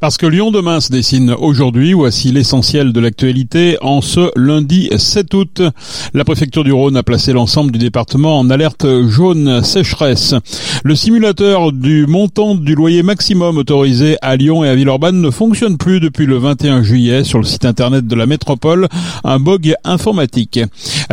Parce que Lyon demain se dessine aujourd'hui, voici l'essentiel de l'actualité en ce lundi 7 août. La préfecture du Rhône a placé l'ensemble du département en alerte jaune sécheresse. Le simulateur du montant du loyer maximum autorisé à Lyon et à Villeurbanne ne fonctionne plus depuis le 21 juillet sur le site internet de la métropole, un bug informatique.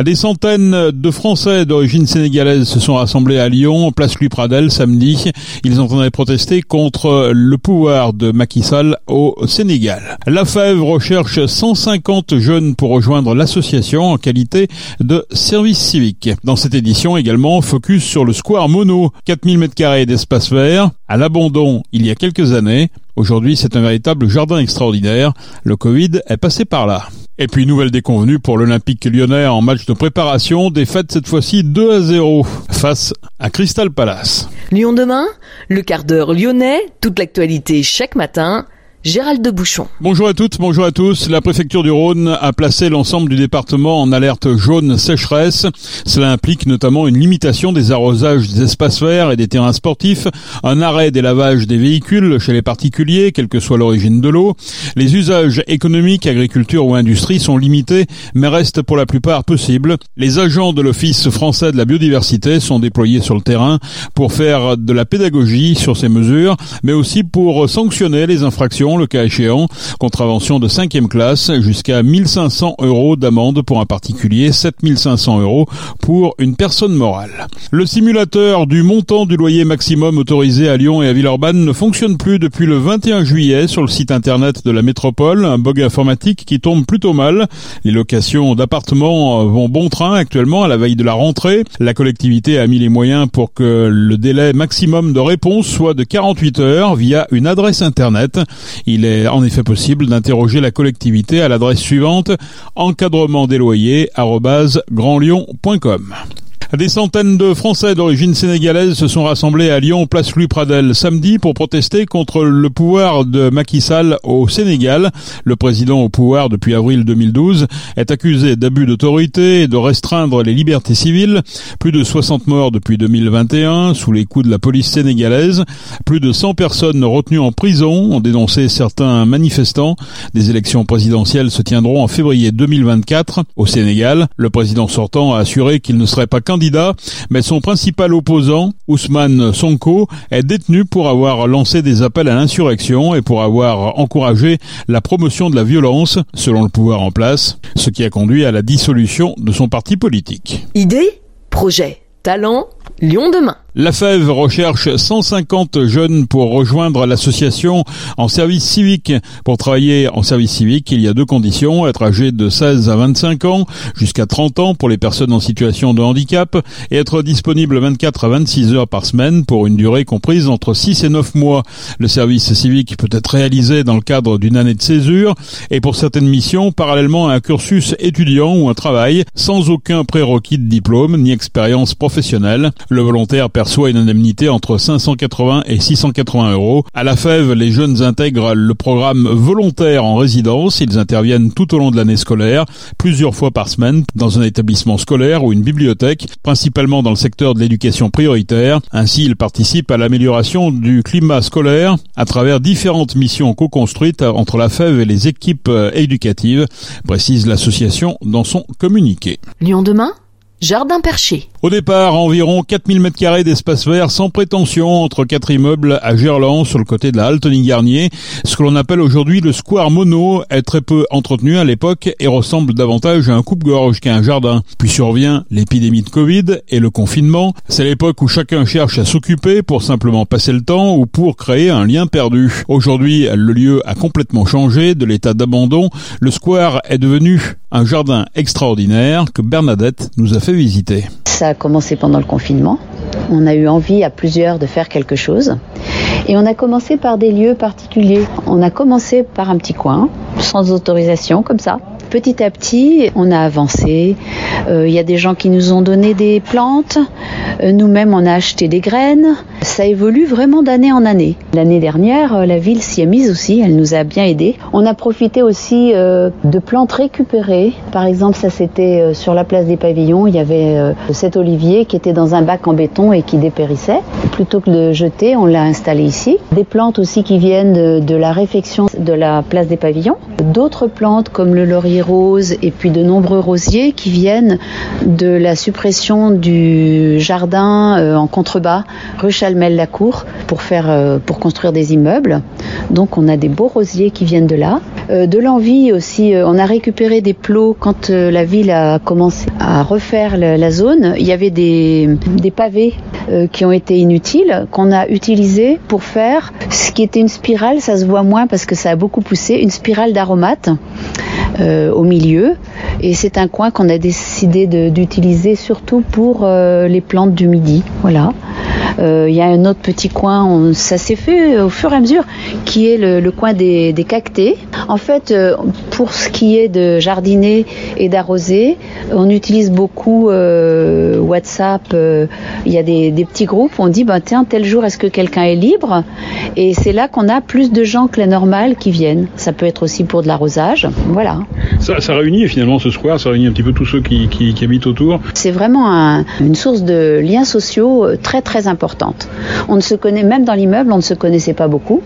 Des centaines de Français d'origine sénégalaise se sont rassemblés à Lyon, place Louis Pradel samedi. Ils entendaient protester contre le pouvoir de Macky Sall au Sénégal. La Fève recherche 150 jeunes pour rejoindre l'association en qualité de service civique. Dans cette édition également, focus sur le Square Mono, 4000 m2 d'espace vert, à l'abandon il y a quelques années. Aujourd'hui, c'est un véritable jardin extraordinaire. Le Covid est passé par là. Et puis nouvelle déconvenue pour l'Olympique lyonnais en match de préparation, défaite cette fois-ci 2 à 0 face à Crystal Palace. Lyon demain, le quart d'heure lyonnais, toute l'actualité chaque matin Gérald de Bouchon. Bonjour à toutes, bonjour à tous. La préfecture du Rhône a placé l'ensemble du département en alerte jaune sécheresse. Cela implique notamment une limitation des arrosages des espaces verts et des terrains sportifs, un arrêt des lavages des véhicules chez les particuliers, quelle que soit l'origine de l'eau. Les usages économiques, agriculture ou industrie sont limités, mais restent pour la plupart possibles. Les agents de l'Office français de la biodiversité sont déployés sur le terrain pour faire de la pédagogie sur ces mesures, mais aussi pour sanctionner les infractions le cas échéant, contravention de cinquième classe, jusqu'à 1500 euros d'amende pour un particulier, 7500 euros pour une personne morale. Le simulateur du montant du loyer maximum autorisé à Lyon et à Villeurbanne ne fonctionne plus depuis le 21 juillet sur le site internet de la métropole, un bug informatique qui tombe plutôt mal. Les locations d'appartements vont bon train actuellement à la veille de la rentrée. La collectivité a mis les moyens pour que le délai maximum de réponse soit de 48 heures via une adresse internet. Il est en effet possible d'interroger la collectivité à l'adresse suivante encadrement des loyers des centaines de Français d'origine sénégalaise se sont rassemblés à Lyon, place Louis Pradel, samedi pour protester contre le pouvoir de Macky Sall au Sénégal. Le président au pouvoir depuis avril 2012 est accusé d'abus d'autorité et de restreindre les libertés civiles. Plus de 60 morts depuis 2021 sous les coups de la police sénégalaise. Plus de 100 personnes retenues en prison ont dénoncé certains manifestants. Des élections présidentielles se tiendront en février 2024 au Sénégal. Le président sortant a assuré qu'il ne serait pas qu'un mais son principal opposant, Ousmane Sonko, est détenu pour avoir lancé des appels à l'insurrection et pour avoir encouragé la promotion de la violence, selon le pouvoir en place, ce qui a conduit à la dissolution de son parti politique. Idée Projet Talent Lyon demain. La Fève recherche 150 jeunes pour rejoindre l'association en service civique. Pour travailler en service civique, il y a deux conditions, être âgé de 16 à 25 ans, jusqu'à 30 ans pour les personnes en situation de handicap, et être disponible 24 à 26 heures par semaine pour une durée comprise entre 6 et 9 mois. Le service civique peut être réalisé dans le cadre d'une année de césure, et pour certaines missions, parallèlement à un cursus étudiant ou un travail, sans aucun prérequis de diplôme ni expérience professionnelle. Le volontaire perçoit une indemnité entre 580 et 680 euros. À la Fève, les jeunes intègrent le programme volontaire en résidence. Ils interviennent tout au long de l'année scolaire, plusieurs fois par semaine, dans un établissement scolaire ou une bibliothèque, principalement dans le secteur de l'éducation prioritaire. Ainsi, ils participent à l'amélioration du climat scolaire à travers différentes missions co-construites entre la Fève et les équipes éducatives, précise l'association dans son communiqué. Lyon demain Jardin perché. Au départ, environ 4000 m2 d'espace vert sans prétention entre quatre immeubles à Gerland sur le côté de la halte Garnier. Ce que l'on appelle aujourd'hui le square mono est très peu entretenu à l'époque et ressemble davantage à un coupe-gorge qu'à un jardin. Puis survient l'épidémie de Covid et le confinement. C'est l'époque où chacun cherche à s'occuper pour simplement passer le temps ou pour créer un lien perdu. Aujourd'hui, le lieu a complètement changé de l'état d'abandon. Le square est devenu un jardin extraordinaire que Bernadette nous a fait visiter. Commencé pendant le confinement. On a eu envie à plusieurs de faire quelque chose. Et on a commencé par des lieux particuliers. On a commencé par un petit coin, sans autorisation, comme ça. Petit à petit, on a avancé. Il euh, y a des gens qui nous ont donné des plantes. Euh, nous-mêmes, on a acheté des graines. Ça évolue vraiment d'année en année. L'année dernière, euh, la ville s'y est mise aussi. Elle nous a bien aidés. On a profité aussi de plantes récupérées. Par exemple, ça c'était sur la place des pavillons. Il y avait cet olivier qui était dans un bac en béton et qui dépérissait. Plutôt que de jeter, on l'a installé ici. Des plantes aussi qui viennent de, de la réfection de la place des pavillons. D'autres plantes comme le laurier rose et puis de nombreux rosiers qui viennent de la suppression du jardin euh, en contrebas rue Chalmel-la-Cour pour faire euh, pour construire des immeubles. Donc on a des beaux rosiers qui viennent de là. Euh, de l'envie aussi, euh, on a récupéré des plots quand la ville a commencé à refaire la, la zone. Il y avait des, pavés qui ont été inutiles qu'on a utilisés pour faire ce qui était une spirale, ça se voit moins parce que ça a beaucoup poussé, une spirale d'aromates au milieu. Et c'est un coin qu'on a décidé d'utiliser surtout pour les plantes du midi. Voilà. Euh, Il y a un autre petit coin, ça s'est fait au fur et à mesure, qui est le, le coin des, des cactés. En fait, euh, pour ce qui est de jardiner et d'arroser, on utilise beaucoup euh, WhatsApp. euh, Il y a des, des petits groupes où on dit, ben, tiens, tel jour, est-ce que quelqu'un est libre? Et c'est là qu'on a plus de gens que la normale qui viennent. Ça peut être aussi pour de l'arrosage. Voilà. Ça, ça réunit finalement ce square, ça réunit un petit peu tous ceux qui, qui, qui habitent autour. C'est vraiment un- une source de liens sociaux euh, très très importante. On ne se connaît, même dans l'immeuble, on ne se connaissait pas beaucoup.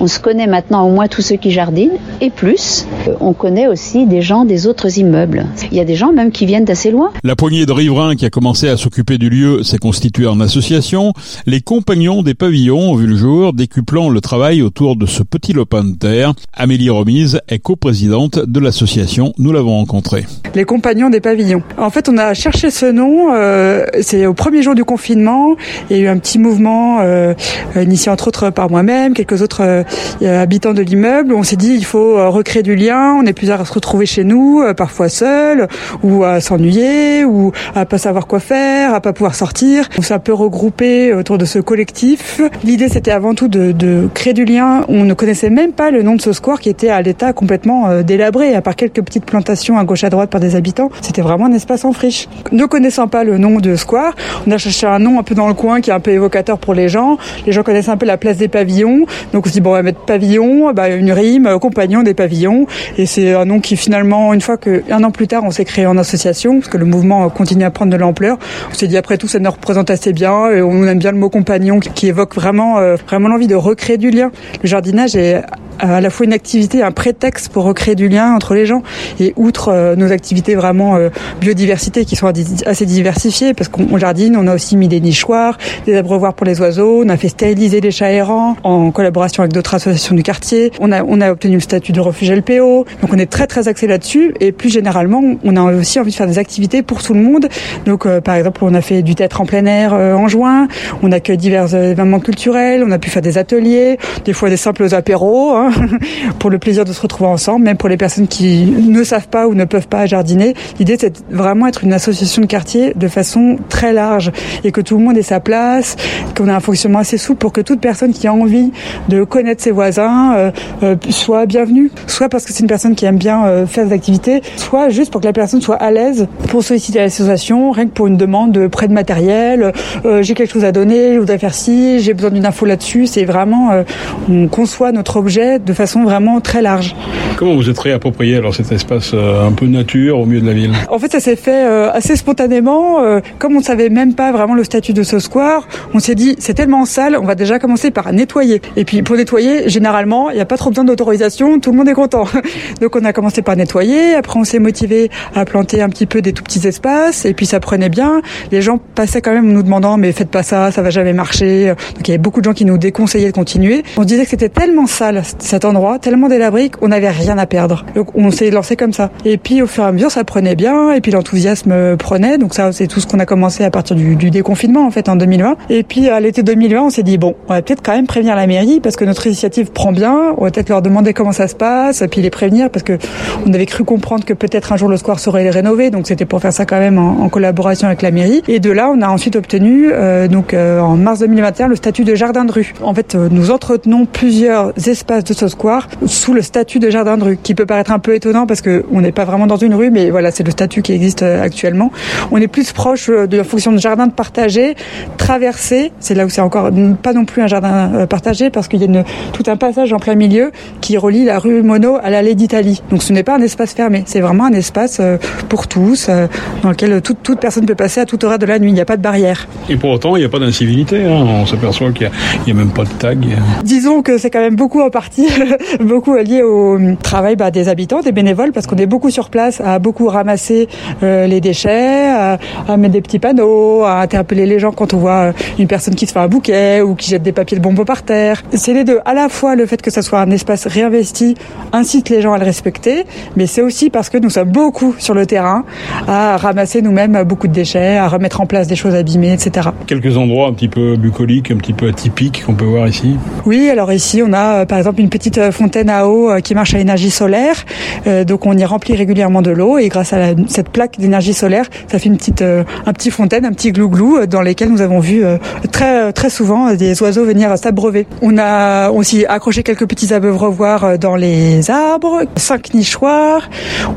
On se connaît maintenant au moins tous ceux qui jardinent et plus. Euh, On connaît aussi des gens des autres immeubles. Il y a des gens même qui viennent d'assez loin. La poignée de riverains qui a commencé à s'occuper du lieu s'est constituée en association. Les compagnons des pavillons ont vu le jour, décuplant le travail autour de ce petit lopin de terre. Amélie Remise est coprésidente de l'association. Nous l'avons rencontrée. les compagnons des pavillons. En fait, on a cherché ce nom. euh, c'est au premier jour du confinement. Il y a eu un petit mouvement euh, initié entre autres par moi-même, quelques autres euh, habitants de l'immeuble. On s'est dit il faut euh, recréer du lien. On est plusieurs à se retrouver chez nous, euh, parfois seuls, ou à s'ennuyer, ou à pas savoir quoi faire, à pas pouvoir sortir. On s'est un peu regroupé autour de ce collectif. L'idée, c'était avant tout de, créer du lien. On ne connaissait même pas le nom de ce square qui était à l'état complètement euh, délabré, à part quelques petites plantations à gauche à droite par des habitants. C'était vraiment un espace en friche. Ne connaissant pas le nom de square, on a cherché un nom un peu dans le coin qui est un peu évocateur pour les gens. Les gens connaissent un peu la place des pavillons. Donc on se dit, bon, on mettre pavillon, bah, une rime, euh, compagnon des pavillons. Et c'est un nom qui finalement, une fois que, un an plus tard, on s'est créé en association, parce que le mouvement euh, continue à prendre de l'ampleur. On s'est dit, après tout, ça nous représente assez bien. Et on aime bien le mot compagnon qui, qui évoque vraiment, euh, vraiment l'envie de recréer du lien. Le jardinage est à la fois une activité, un prétexte pour recréer du lien entre les gens. Et outre euh, nos activités vraiment euh, biodiversité qui sont assez diversifiées, parce qu'on on jardine, on a aussi mis des nichoirs, des abreuvoirs pour les oiseaux, on a fait stériliser les chats errants en collaboration avec d'autres associations du quartier. On a, on a obtenu le statut de refuge LPO. Donc on est très très axé là-dessus. Et plus généralement, on a aussi envie de faire des activités pour tout le monde. Donc euh, par exemple, on a fait du théâtre en plein air euh, en juin. On accueille divers euh, événements culturels. On a pu faire des ateliers, des fois des simples apéros, hein, pour le plaisir de se retrouver ensemble, même pour les personnes qui ne savent pas ou ne peuvent pas jardiner. L'idée, c'est vraiment être une association de quartier de façon très large et que tout le monde ait sa place, qu'on ait un fonctionnement assez souple pour que toute personne qui a envie de connaître ses voisins euh, euh, soit bienvenue, soit parce que c'est une personne qui aime bien euh, faire des activités, soit juste pour que la personne soit à l'aise pour solliciter l'association, rien que pour une demande de prêt de matériel, euh, j'ai quelque chose à donner, je voudrais faire ci, j'ai besoin d'une info là-dessus. C'est vraiment, on conçoit notre objet de façon vraiment très large. Comment vous êtes réapproprié alors cet espace euh, un peu nature au milieu de la ville? En fait, ça s'est fait euh, assez spontanément. euh, comme on savait même pas vraiment le statut de ce square, on s'est dit c'est tellement sale, on va déjà commencer par nettoyer. Et puis pour nettoyer, généralement, il n'y a pas trop besoin d'autorisation, tout le monde est content. Donc on a commencé par nettoyer. Après, on s'est motivé à planter un petit peu des tout petits espaces. Et puis ça prenait bien. Les gens passaient quand même nous demandant mais faites pas ça, ça va jamais marcher. Donc il y avait beaucoup de gens qui nous déconseillaient de continuer. On se disait que c'était tellement sale cet endroit, tellement délabré qu'on n'avait rien à perdre. Donc on s'est lancé comme ça. Et puis au fur et à mesure, ça prenait bien. Et puis l'enthousiasme euh, prenait. Donc ça, c'est tout ce qu'on a commencé à partir du, du déconfinement en fait en 2020. Et puis à l'été 2020, on s'est dit bon, on va peut-être quand même prévenir la mairie parce que notre initiative prend bien. On va peut-être leur demander comment ça se passe, et puis les prévenir parce que on avait cru comprendre que peut-être un jour le square serait rénové. Donc c'était pour faire ça quand même en, en collaboration avec la mairie. Et de là, on a ensuite obtenu euh, donc euh, en mars 2021 le statut de jardin de rue. En fait, euh, nous entretenons plusieurs espaces de ce square sous le statut de jardin de rue, qui peut paraître un peu étonnant parce que on n'est pas vraiment dans une rue, mais voilà, c'est le statut qui existe actuellement. On est plus proche de la fonction de jardin de partagé, traversé. C'est là où c'est encore pas non plus un jardin partagé parce qu'il y a une, tout un passage en plein milieu qui relie la rue Monod à l'allée d'Italie. Donc ce n'est pas un espace fermé, c'est vraiment un espace pour tous, dans lequel toute, toute personne peut passer à toute heure de la nuit. Il n'y a pas de barrière. Et pour autant, il n'y a pas d'incivilité. Hein. On s'aperçoit qu'il n'y a, même pas de tag. Disons que c'est quand même beaucoup en partie, beaucoup lié au travail bah, des habitants, des bénévoles, parce qu'on est beaucoup sur place à beaucoup ramasser euh, les déchets, à, à, mettre des petits panneaux, à interpeller les gens quand on voit une personne qui se fait un bouquet ou qui jette des papiers de bonbons par terre. C'est les deux. À la fois le fait que ça soit un espace réinvesti incite les gens à le respecter, mais c'est aussi parce que nous sommes beaucoup sur le terrain à ramasser nous-mêmes beaucoup de déchets, à remettre en place des choses abîmées, etc. Quelques endroits un petit peu bucoliques, un petit peu atypiques qu'on peut voir ici? Oui, alors ici on a euh, par exemple une petite euh, fontaine à eau euh, qui marche à énergie solaire. donc on y remplit régulièrement de l'eau et grâce à cette plaque d'énergie solaire, ça fait une petite, un petit fontaine, un petit glou-glou dans lesquels nous avons vu très, très souvent des oiseaux venir s'abreuver. On a aussi accroché quelques petits abreuvoirs dans les arbres, cinq nichoirs.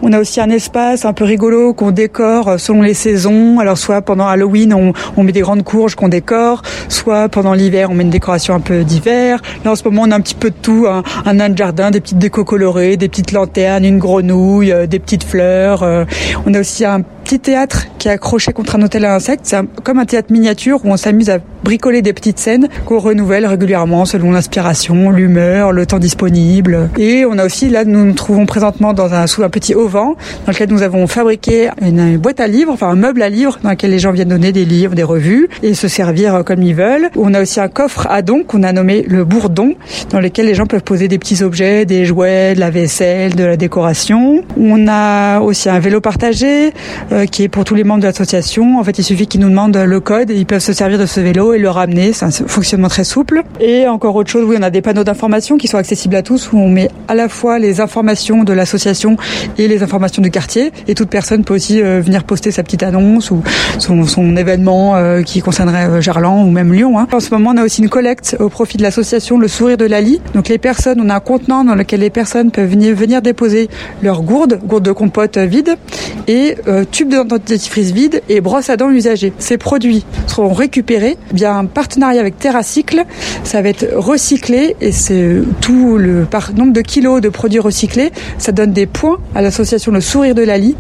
On a aussi un espace un peu rigolo qu'on décore selon les saisons. Alors soit pendant Halloween, on, met des grandes courges qu'on décore, soit pendant l'hiver, on met une décoration un peu d'hiver. Là, en ce moment, on a un petit peu de tout, un, un nain de jardin, des petites décos colorées, des petites lanternes, une grenouille, euh, des petites fleurs. Euh. On a aussi un petit théâtre qui est accroché contre un hôtel à insectes. C'est comme un théâtre miniature où on s'amuse à bricoler des petites scènes qu'on renouvelle régulièrement selon l'inspiration, l'humeur, le temps disponible. Et on a aussi, là, nous nous trouvons présentement dans un, sous un petit auvent dans lequel nous avons fabriqué une, boîte à livres, enfin un meuble à livres dans lequel les gens viennent donner des livres, des revues et se servir comme ils veulent. On a aussi un coffre à dons qu'on a nommé le bourdon dans lequel les gens peuvent poser des petits objets, des jouets, de la vaisselle, de la décoration. On a aussi un vélo partagé euh, qui est pour tous les membres de l'association. En fait, il suffit qu'ils nous demandent le code et ils peuvent se servir de ce vélo et le ramener. C'est un fonctionnement très souple. Et encore autre chose, oui, on a des panneaux d'information qui sont accessibles à tous où on met à la fois les informations de l'association et les informations du quartier. Et toute personne peut aussi euh, venir poster sa petite annonce ou son, son événement euh, qui concernerait euh, Gerland ou même Lyon. Hein. En ce moment, on a aussi une collecte au profit de l'association Le Sourire de Lali. Donc les personnes, on a un contenant dans lequel les personnes peuvent venir, venir déposer leurs gourdes, gourdes de compote vides et euh, tubes dentifrice vides et brosses à dents usagées. Ces produits seront récupérés via un partenariat avec TerraCycle. Ça va être recyclé et c'est tout le par nombre de kilos de produits recyclés. Ça donne des points à l'association Le Sourire de Lali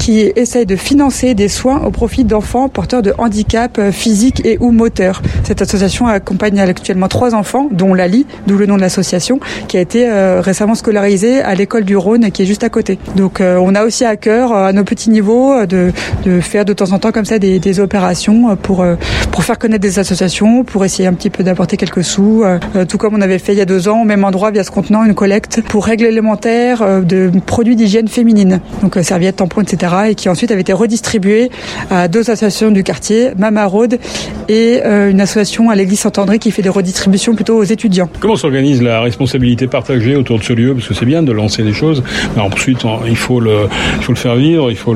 qui essaye de financer des soins au profit d'enfants porteurs de handicap euh, physique et ou moteur. Cette association accompagne actuellement trois enfants, dont Lali, d'où le nom de l'association, qui a été euh, récemment scolarisée à l'école du Rhône qui est juste à côté. Donc euh, on a aussi à cœur, à nos petits niveaux, de, faire de temps en temps comme ça des, opérations pour, pour faire connaître des associations, pour essayer un petit peu d'apporter quelques sous, tout comme on avait fait il y a deux ans au même endroit via ce contenant une collecte pour règles élémentaires de produits d'hygiène féminine, donc serviettes, tampons, etc. et qui ensuite avait été redistribué à deux associations du quartier, Mama Road et euh, une association à l'église Saint-André qui fait des redistributions plutôt aux étudiants. Comment s'organise la responsabilité partagée autour de ce lieu? Parce que c'est bien de lancer des choses, mais ensuite il faut le, il faut le faire vivre, il faut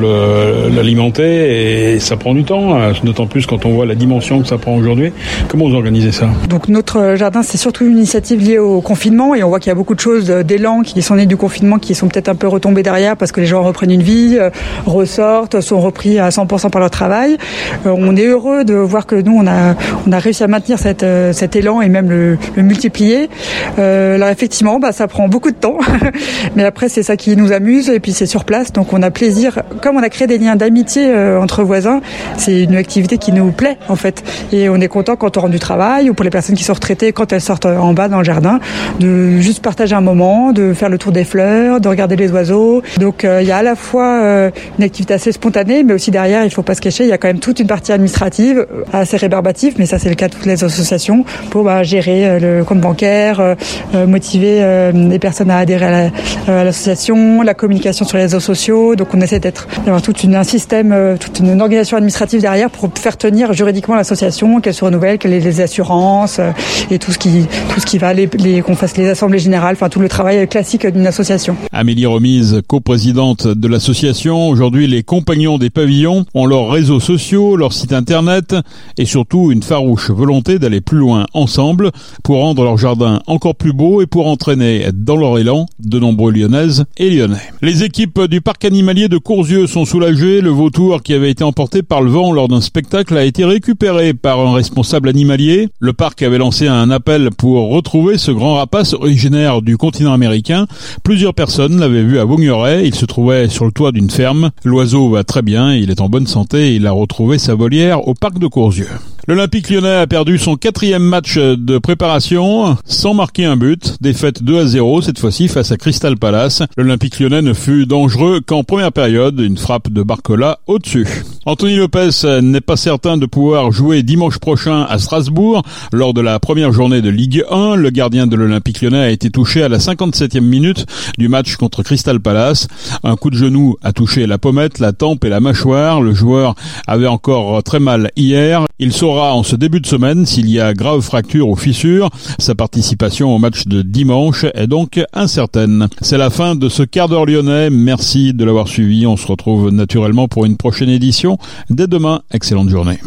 l'alimenter et ça prend du temps, hein, d'autant plus quand on voit la dimension que ça prend aujourd'hui. Comment vous organisez ça Donc notre jardin c'est surtout une initiative liée au confinement et on voit qu'il y a beaucoup de choses d'élan qui sont nées du confinement qui sont peut-être un peu retombées derrière parce que les gens reprennent une vie, euh, ressortent, sont repris à 100% par leur travail. Euh, on est heureux de voir que nous, on a, on a réussi à maintenir cette, euh, cet élan et même le, multiplier. Euh, alors effectivement, bah, ça prend beaucoup de temps, mais après c'est ça qui nous amuse et puis c'est sur place, donc on a plaisir. Comme on a créé des liens d'amitié euh, entre voisins, c'est une activité qui nous plaît en fait, et on est content quand on rentre du travail ou pour les personnes qui sont retraitées quand elles sortent en bas dans le jardin, de juste partager un moment, de faire le tour des fleurs, de regarder les oiseaux. Donc il y a à la fois une activité assez spontanée, mais aussi derrière, il faut pas se cacher, il y a quand même toute une partie administrative euh, assez rébarbative, mais ça c'est le cas de toutes les associations pour bah, gérer euh, le compte bancaire, euh, motiver les personnes à adhérer à l'association, la, communication sur les réseaux sociaux. Donc on essaie d'être d'avoir toute une un système, toute une organisation administrative derrière pour faire tenir juridiquement l'association, qu'elle se renouvelle, qu'elle ait les assurances et tout ce qui, tout ce qui va, les, les qu'on fasse les assemblées générales, enfin tout le travail classique d'une association. Amélie Remise, coprésidente de l'association, aujourd'hui les compagnons des pavillons ont leurs réseaux sociaux, leur site internet et surtout une farouche volonté d'aller plus loin ensemble pour rendre leur jardin encore plus beau et pour entraîner dans leur élan de nombreux Lyonnaises et Lyonnais. Les équipes du parc animalier de Courzieux sont soulagées. Le vautour qui avait été emporté par le vent lors d'un spectacle a été récupéré par un responsable animalier. Le parc avait lancé un appel pour retrouver ce grand rapace originaire du continent américain. Plusieurs personnes l'avaient vu à Vaugneray. Il se trouvait sur le toit d'une ferme. L'oiseau va très bien, il est en bonne santé il a retrouvé sa volière au parc de Courzieux. L'Olympique lyonnais a perdu son quatrième match de préparation sans marquer un but. Défaite 2 à 0 cette fois-ci face à Crystal Palace. L'Olympique lyonnais ne fut dangereux qu'en première période. Une frappe de Barcola au-dessus. Anthony Lopez n'est pas certain de pouvoir jouer dimanche prochain à Strasbourg lors de la première journée de Ligue 1. Le gardien de l'Olympique lyonnais a été touché à la 57e minute du match contre Crystal Palace. Un coup de genou a touché la pommette, la tempe et la mâchoire. Le joueur avait encore très mal hier. Il en ce début de semaine s'il y a grave fracture ou fissure. Sa participation au match de dimanche est donc incertaine. C'est la fin de ce quart d'heure lyonnais. Merci de l'avoir suivi. On se retrouve naturellement pour une prochaine édition. Dès demain, excellente journée.